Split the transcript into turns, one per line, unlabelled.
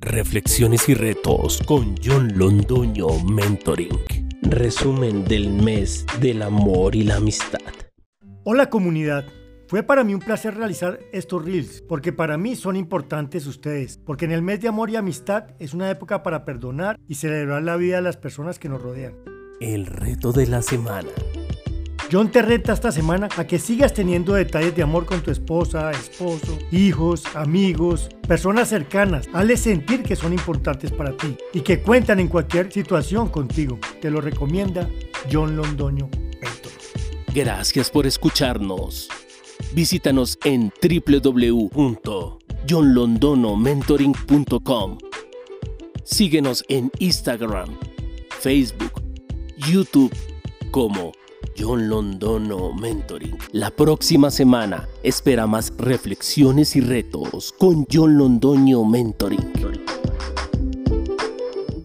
Reflexiones y retos con John Londoño Mentoring. Resumen del mes del amor y la amistad.
Hola comunidad. Fue para mí un placer realizar estos reels, porque para mí son importantes ustedes, porque en el mes de amor y amistad es una época para perdonar y celebrar la vida de las personas que nos rodean.
El reto de la semana.
John te reta esta semana a que sigas teniendo detalles de amor con tu esposa, esposo, hijos, amigos, personas cercanas. Hazles sentir que son importantes para ti y que cuentan en cualquier situación contigo. Te lo recomienda John Londoño
Gracias por escucharnos. Visítanos en www.johnlondonomentoring.com. Síguenos en Instagram, Facebook, YouTube como John Londono Mentoring. La próxima semana espera más reflexiones y retos con John Londoño Mentoring.